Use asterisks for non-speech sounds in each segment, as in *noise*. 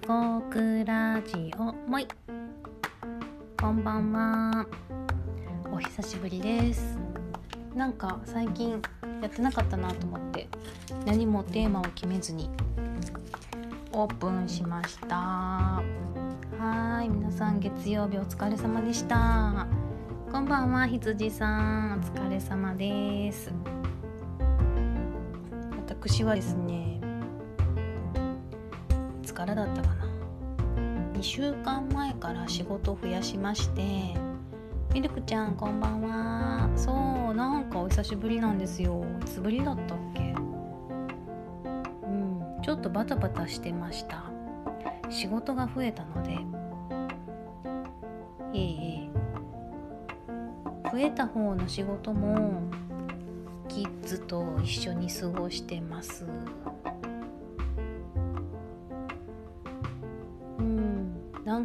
地獄ラジオもい。こんばんは。お久しぶりです。なんか最近やってなかったなと思って。何もテーマを決めずに。オープンしました。はい。皆さん月曜日お疲れ様でした。こんばんは。羊さん。お疲れ様です。私はですねからだったかな。2週間前から仕事を増やしましてミルクちゃんこんばんは。そうなんかお久しぶりなんですよ。いつぶりだったっけ？うんちょっとバタバタしてました。仕事が増えたので。ええええ。増えた方の仕事もキッズと一緒に過ごしてます。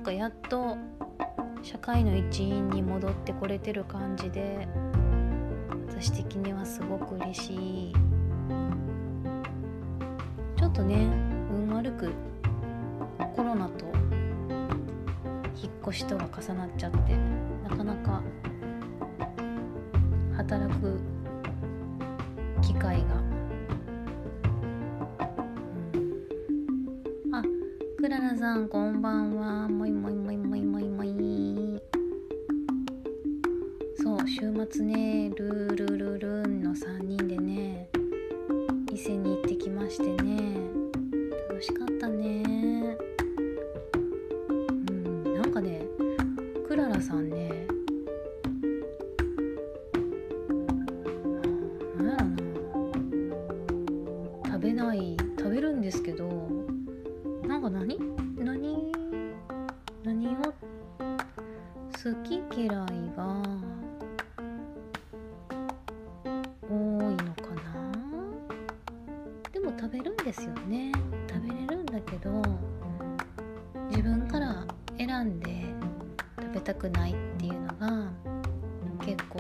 かやっと社会の一員に戻ってこれてる感じで私的にはすごく嬉しい。ちょっとね運悪くコロナと引っ越しとが重なっちゃってなかなか働く機会が、さんこんばんは。もいもいもいもいもいもい。そう週末ね。から選んで食べたくないっていうのが結構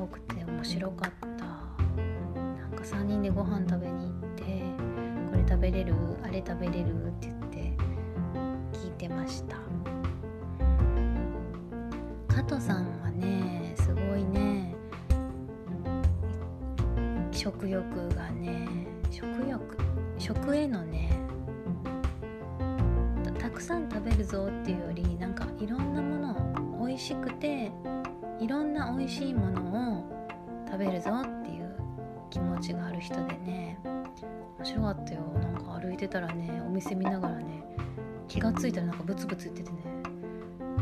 多くて面白かった。なんか3人でご飯食べに行ってこれ食べれる？あれ食べれる？って言って聞いてました。加藤さんはねすごいね食欲がね食欲？食へのねさん食べるぞっていうよりなんかいろんなものを美味しくていろんな美味しいものを食べるぞっていう気持ちがある人でね面白かったよ。なんか歩いてたらねお店見ながらね気がついたらなんかブツブツ言っててね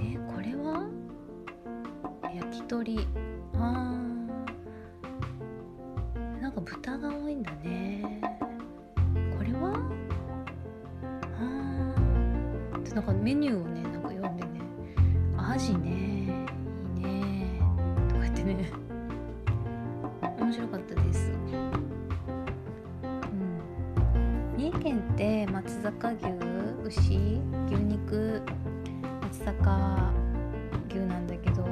えこれは焼き鳥あーメニューをねなんか読んでねアジねいいねとか言ってね。面白かったです。うん、三重県って松阪牛牛牛肉松阪牛なんだけど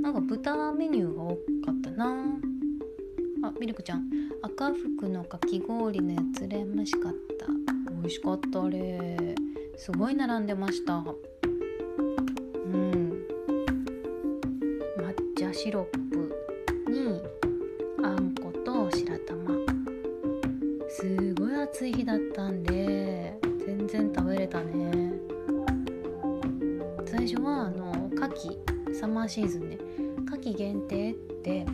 なんか豚メニューが多かったな。あミルクちゃん。赤福のかき氷のやつ羨ましかった。美味しかったあれ。すごい並んでました。うん。抹茶シロップにあんこと白玉。すごい暑い日だったんで全然食べれたね。最初はあの夏季サマーシーズンね。夏季限定ってえっ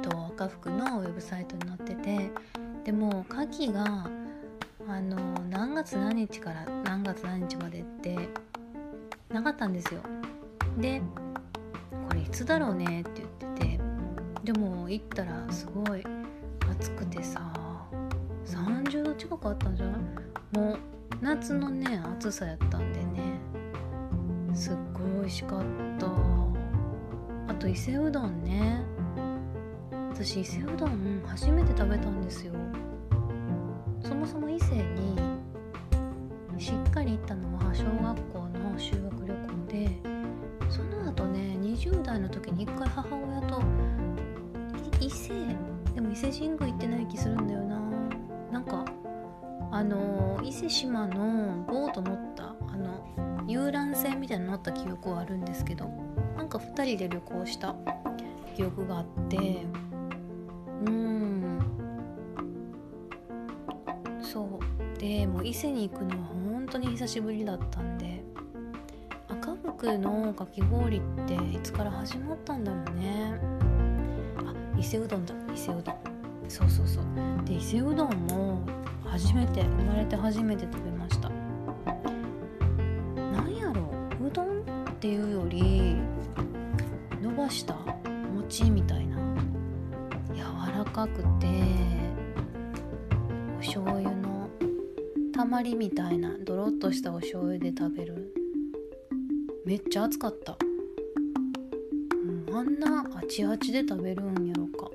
と赤福のウェブサイトに載っててでも夏季があの何月何日から何月何日までってなかったんですよ。でこれいつだろうねって言っててでも行ったらすごい暑くてさ30度近くあったんじゃない？もう夏のね暑さやったんでねすっごい美味しかった。あと伊勢うどんね。私伊勢うどん初めて食べたんですよ。もそも伊勢にしっかり行ったのは小学校の修学旅行でその後ね20代の時に一回母親と伊勢でも伊勢神宮行ってない気するんだよな。なんかあの伊勢志摩のボート乗ったあの遊覧船みたいなの乗った記憶はあるんですけどなんか2人で旅行した記憶があってうん。そう。でもう伊勢に行くのは本当に久しぶりだったんで赤福のかき氷っていつから始まったんだろうね。あ伊勢うどんだ。伊勢うどん。そうそうそう。で伊勢うどんも初めて生まれて初めて食べました。まりみたいなドロッとしたお醤油で食べる。めっちゃ熱かった、うん、あんなあちあちで食べるんやろか。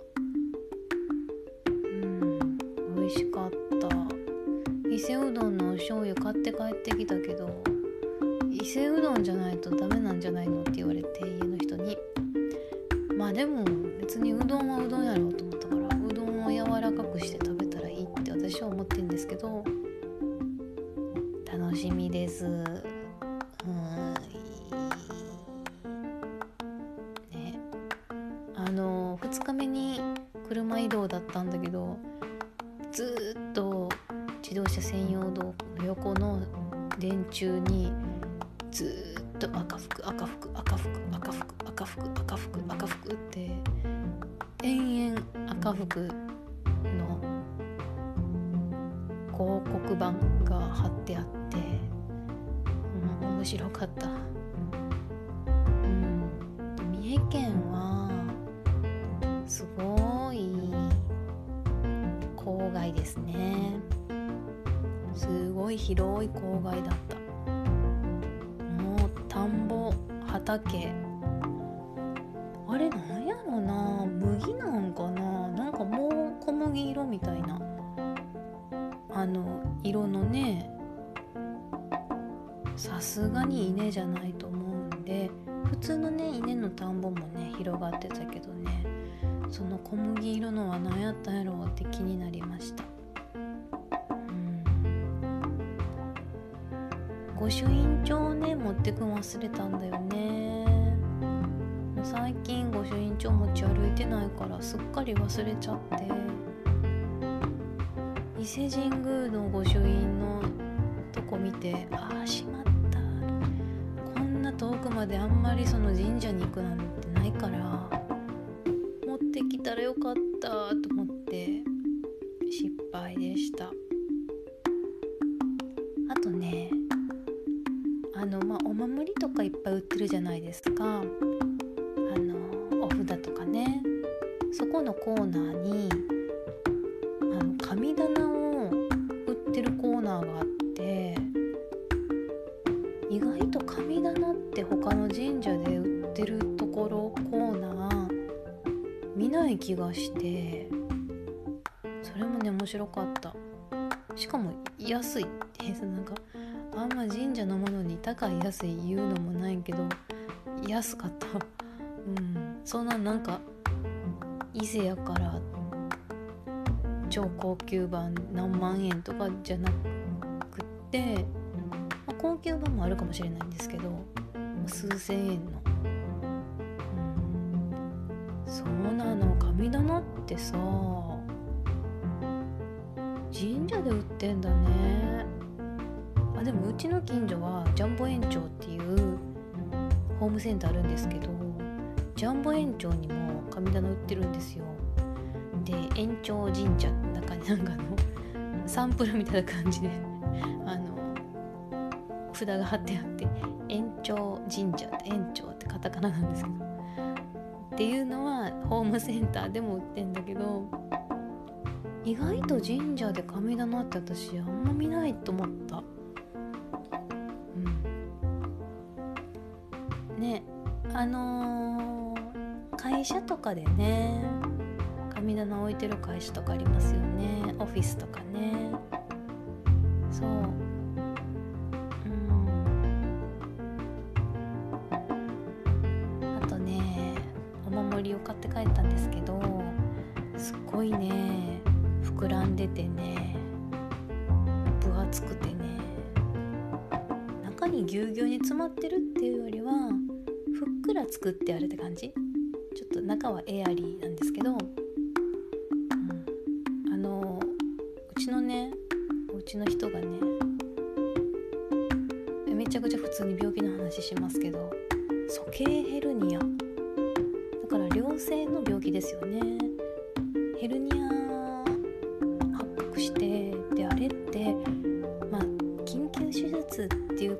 2日目に車移動だったんだけどずっと自動車専用道の横の電柱にずっと赤服赤服赤服赤服赤服赤服赤服って延々赤服の広告板が貼ってあって、うん、面白かった、うん、三重県ですね。すごい広い郊外だった。もう田んぼ畑。あれなんやろな。麦なんかな。なんかもう小麦色みたいな。あの色のねさすがに稲じゃないと思うんで普通のね稲の田んぼもね広がってたけどね。その小麦色のは何やったんやろうって気になりました。御朱印帳ね持ってくの忘れたんだよね。最近御朱印帳持ち歩いてないからすっかり忘れちゃって。伊勢神宮の御朱印のとこ見てああしまった。こんな遠くまであんまりその神社に行くなんてらよかったと思って失敗でした。あとね。あのまお守りとかいっぱい売ってるじゃないですかあのお札とかねそこのコーナーにあの神棚を売ってるコーナーがあって意外と神棚って他の神社で売ってるところ見ない気がして。それもね面白かった。しかも安いってなんかあんま神社のものに高い安い言うのもないけど安かった。うん。そんななんか伊勢やから超高級版何万円とかじゃなくって、まあ、高級版もあるかもしれないんですけど数千円の、うん、そうなの神棚ってさ。神社で売ってんだね。あでもうちの近所はジャンボ園長っていうホームセンターあるんですけどジャンボ園長にも神棚売ってるんですよ。で園長神社の中になんかの *laughs* サンプルみたいな感じであの札が貼ってあって園長神社って園長ってカタカナなんですけど。っていうのはホームセンターでも売ってんだけど意外と神社で神棚って私あんま見ないと思った。うん。ねあのー、会社とかでね神棚置いてる会社とかありますよね。オフィスとかね。りを買って帰ったんですけどすっごいね膨らんでてね分厚くてね中にぎゅうぎゅうに詰まってるっていうよりはふっくら作ってあるって感じ？ちょっと中はエアリーなんですけど、うん、あのうちのねうちの人がねめちゃくちゃ普通に病気の話しますけど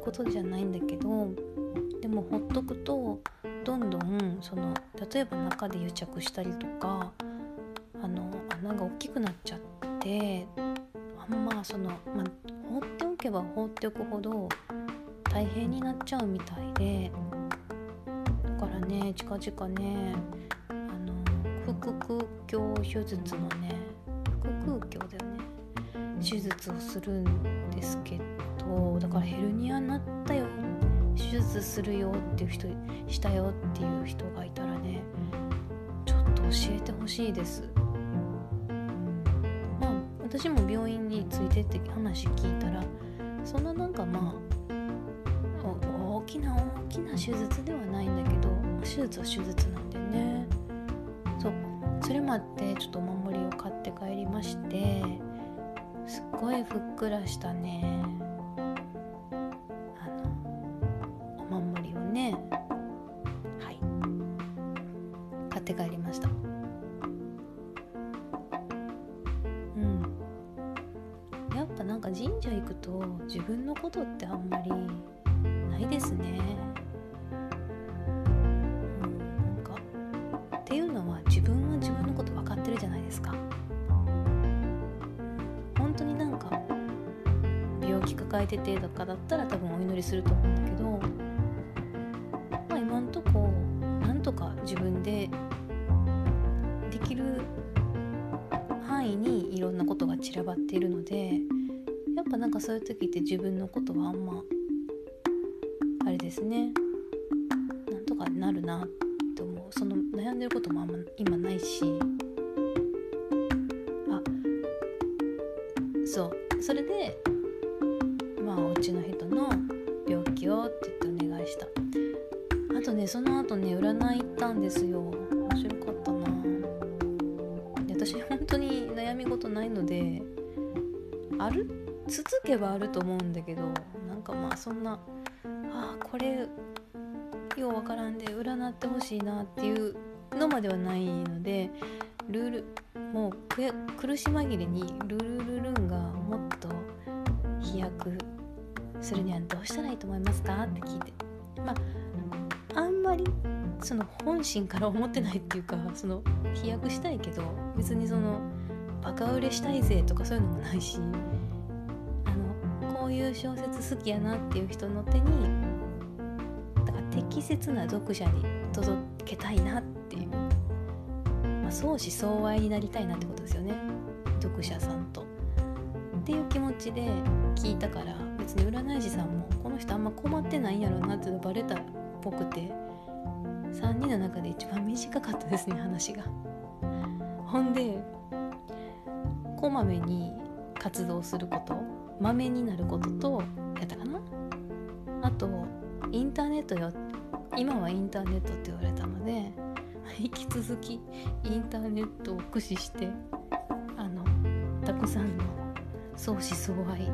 ことじゃないんだけどでもほっとくとどんどんその例えば中で癒着したりとかあの穴が大きくなっちゃってあんまその、まあ、放っておけば放っておくほど大変になっちゃうみたいでだからね近々ねあの腹腔鏡手術のね腹腔鏡だよね手術をするんですけどそうだからヘルニアになったよ。手術するよっていう人したよっていう人がいたらねちょっと教えてほしいです。まあ私も病院についてって話聞いたらそんななんかまあ大きな大きな手術ではないんだけど手術は手術なんでね。そう。それもあってちょっとお守りを買って帰りましてすっごいふっくらしたね。って帰りました。うん。やっぱなんか神社行くと自分のことってあんまりないですね。うん、なんか。っていうのは自分は自分のこと分かってるじゃないですか。本当になんか病気抱えててとかだったら多分お祈りすると思うんだけど、が散らばっているのでやっぱなんかそういう時って自分のことはあんまあれですね。なんとかなるなって思う。その悩んでることもあんま今ないし。あそう。それでまあお家の人の病気をって言ってお願いした。あとねその後ね占い行ったんですよ。面白かったな。で私本当に悩み事ないのである？続けばあると思うんだけどなんかまあそんなああこれようわからんで占ってほしいなっていうのまではないのでルールもう苦し紛れにルルルルンがもっと飛躍するにはどうしたらいいと思いますかって聞いて。まああんまりその本心から思ってないっていうかその飛躍したいけど別にそのバカ売れしたいぜとかそういうのもないしあのこういう小説好きやなっていう人の手にだから適切な読者に届けたいなっていう、まあ、相思相愛になりたいなってことですよね読者さんと。っていう気持ちで聞いたから別に占い師さんもこの人あんま困ってないんやろうなっていうのバレたっぽくて3人の中で一番短かったですね話が。ほんでこまめに活動することまめになることとやったかな？あとインターネットよ今はインターネットって言われたので *laughs* 引き続きインターネットを駆使してあのたくさんの相思相愛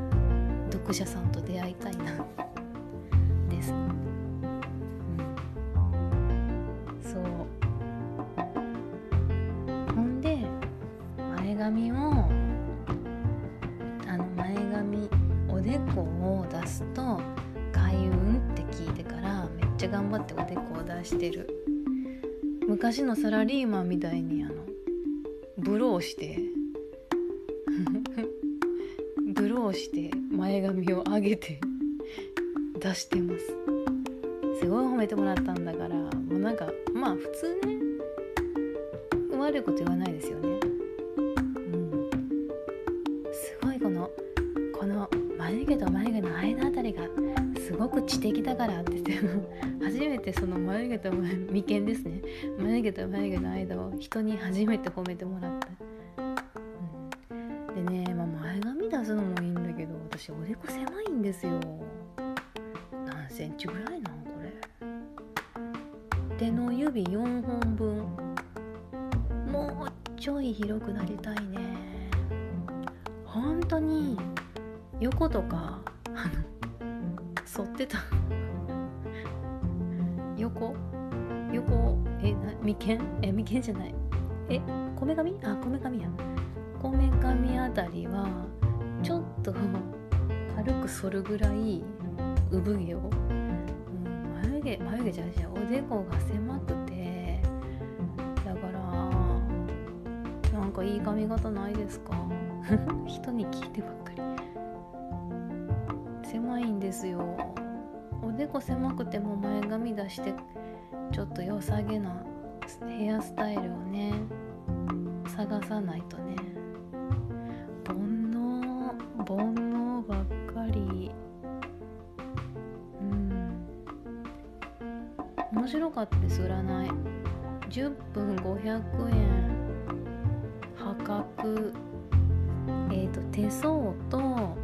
読者さんと出会いたいなです、うん、そう。ほんで前髪を頑張っておでこを出してる。昔のサラリーマンみたいにあのブローして *laughs* ブローして前髪を上げて出してます。すごい褒めてもらったんだからもうなんかまあ普通ね悪いこと言わないですよね。この眉毛と眉毛の間あたりがすごく知的だからって言って *laughs* 初めてその眉毛と眉毛ですね。眉毛と眉毛の間を人に初めて褒めてもらった、うん、でね、まあ、前髪出すのもいいんだけど私私おでこ狭いんですよ。何センチぐらいなんこれ。手の指4本分。もうちょい広くなりたいね。本当に横とか反ってた。*laughs* 横？横？えな眉間？え眉間じゃない。えこめかみ？あこめかみや。こめかみあたりはちょっと *laughs* 軽く反るぐらい産毛を、うん、眉毛眉毛じゃないじゃおでこが狭くて。だからなんかいい髪型ないですか？*laughs* 人に聞いてばっかり。狭いんですよ。おでこ狭くても前髪出してちょっと良さげなヘアスタイルをね探さないとね。煩悩煩悩ばっかり。うん。面白かったです占い。10分500円。破格。えっ、ー、と手相と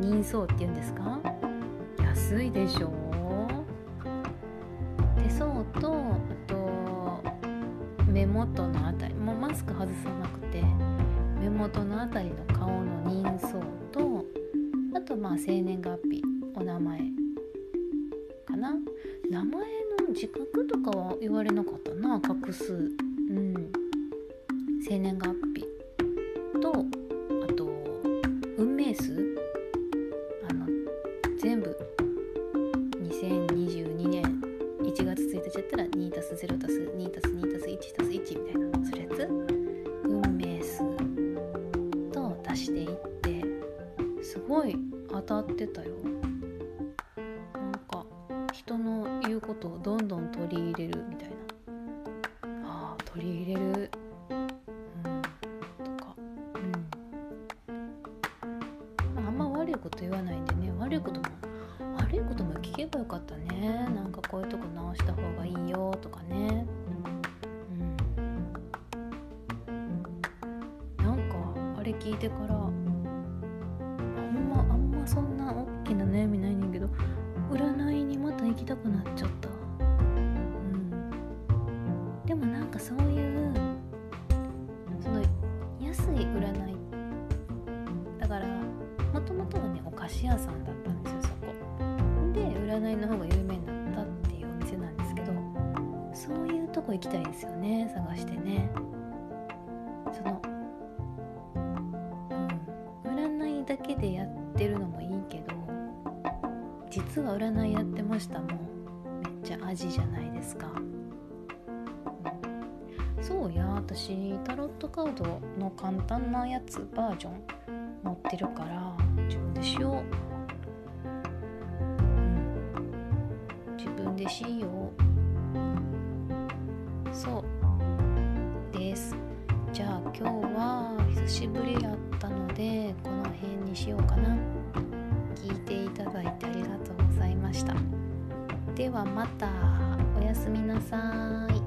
人相っていうんですか？安いでしょ手相とあと目元のあたり。もうマスク外さなくて目元のあたりの顔の人相とあとまあ生年月日お名前かな。名前の自覚とかは言われなかったな画数。うん。生年月日。ごい当たってたよ。なんか人の言うことをどんどん取り入れるみたいな。きな悩みないねんけど占いにまた行きたくなっちゃった。うん。でもなんかそういうその安い占い。だからもともとはねお菓子屋さんだったんですよそこ。で占いの方が有名になったっていうお店なんですけどそういうとこ行きたいですよね探してね。そうや私タロットカードの簡単なやつバージョン持ってるから自分でしよう、うん、自分でしよう。そう。です。じゃあ今日は久しぶりやったのでこの辺にしようかな。聞いていただいてありがとうございました。ではまた。おやすみなさい。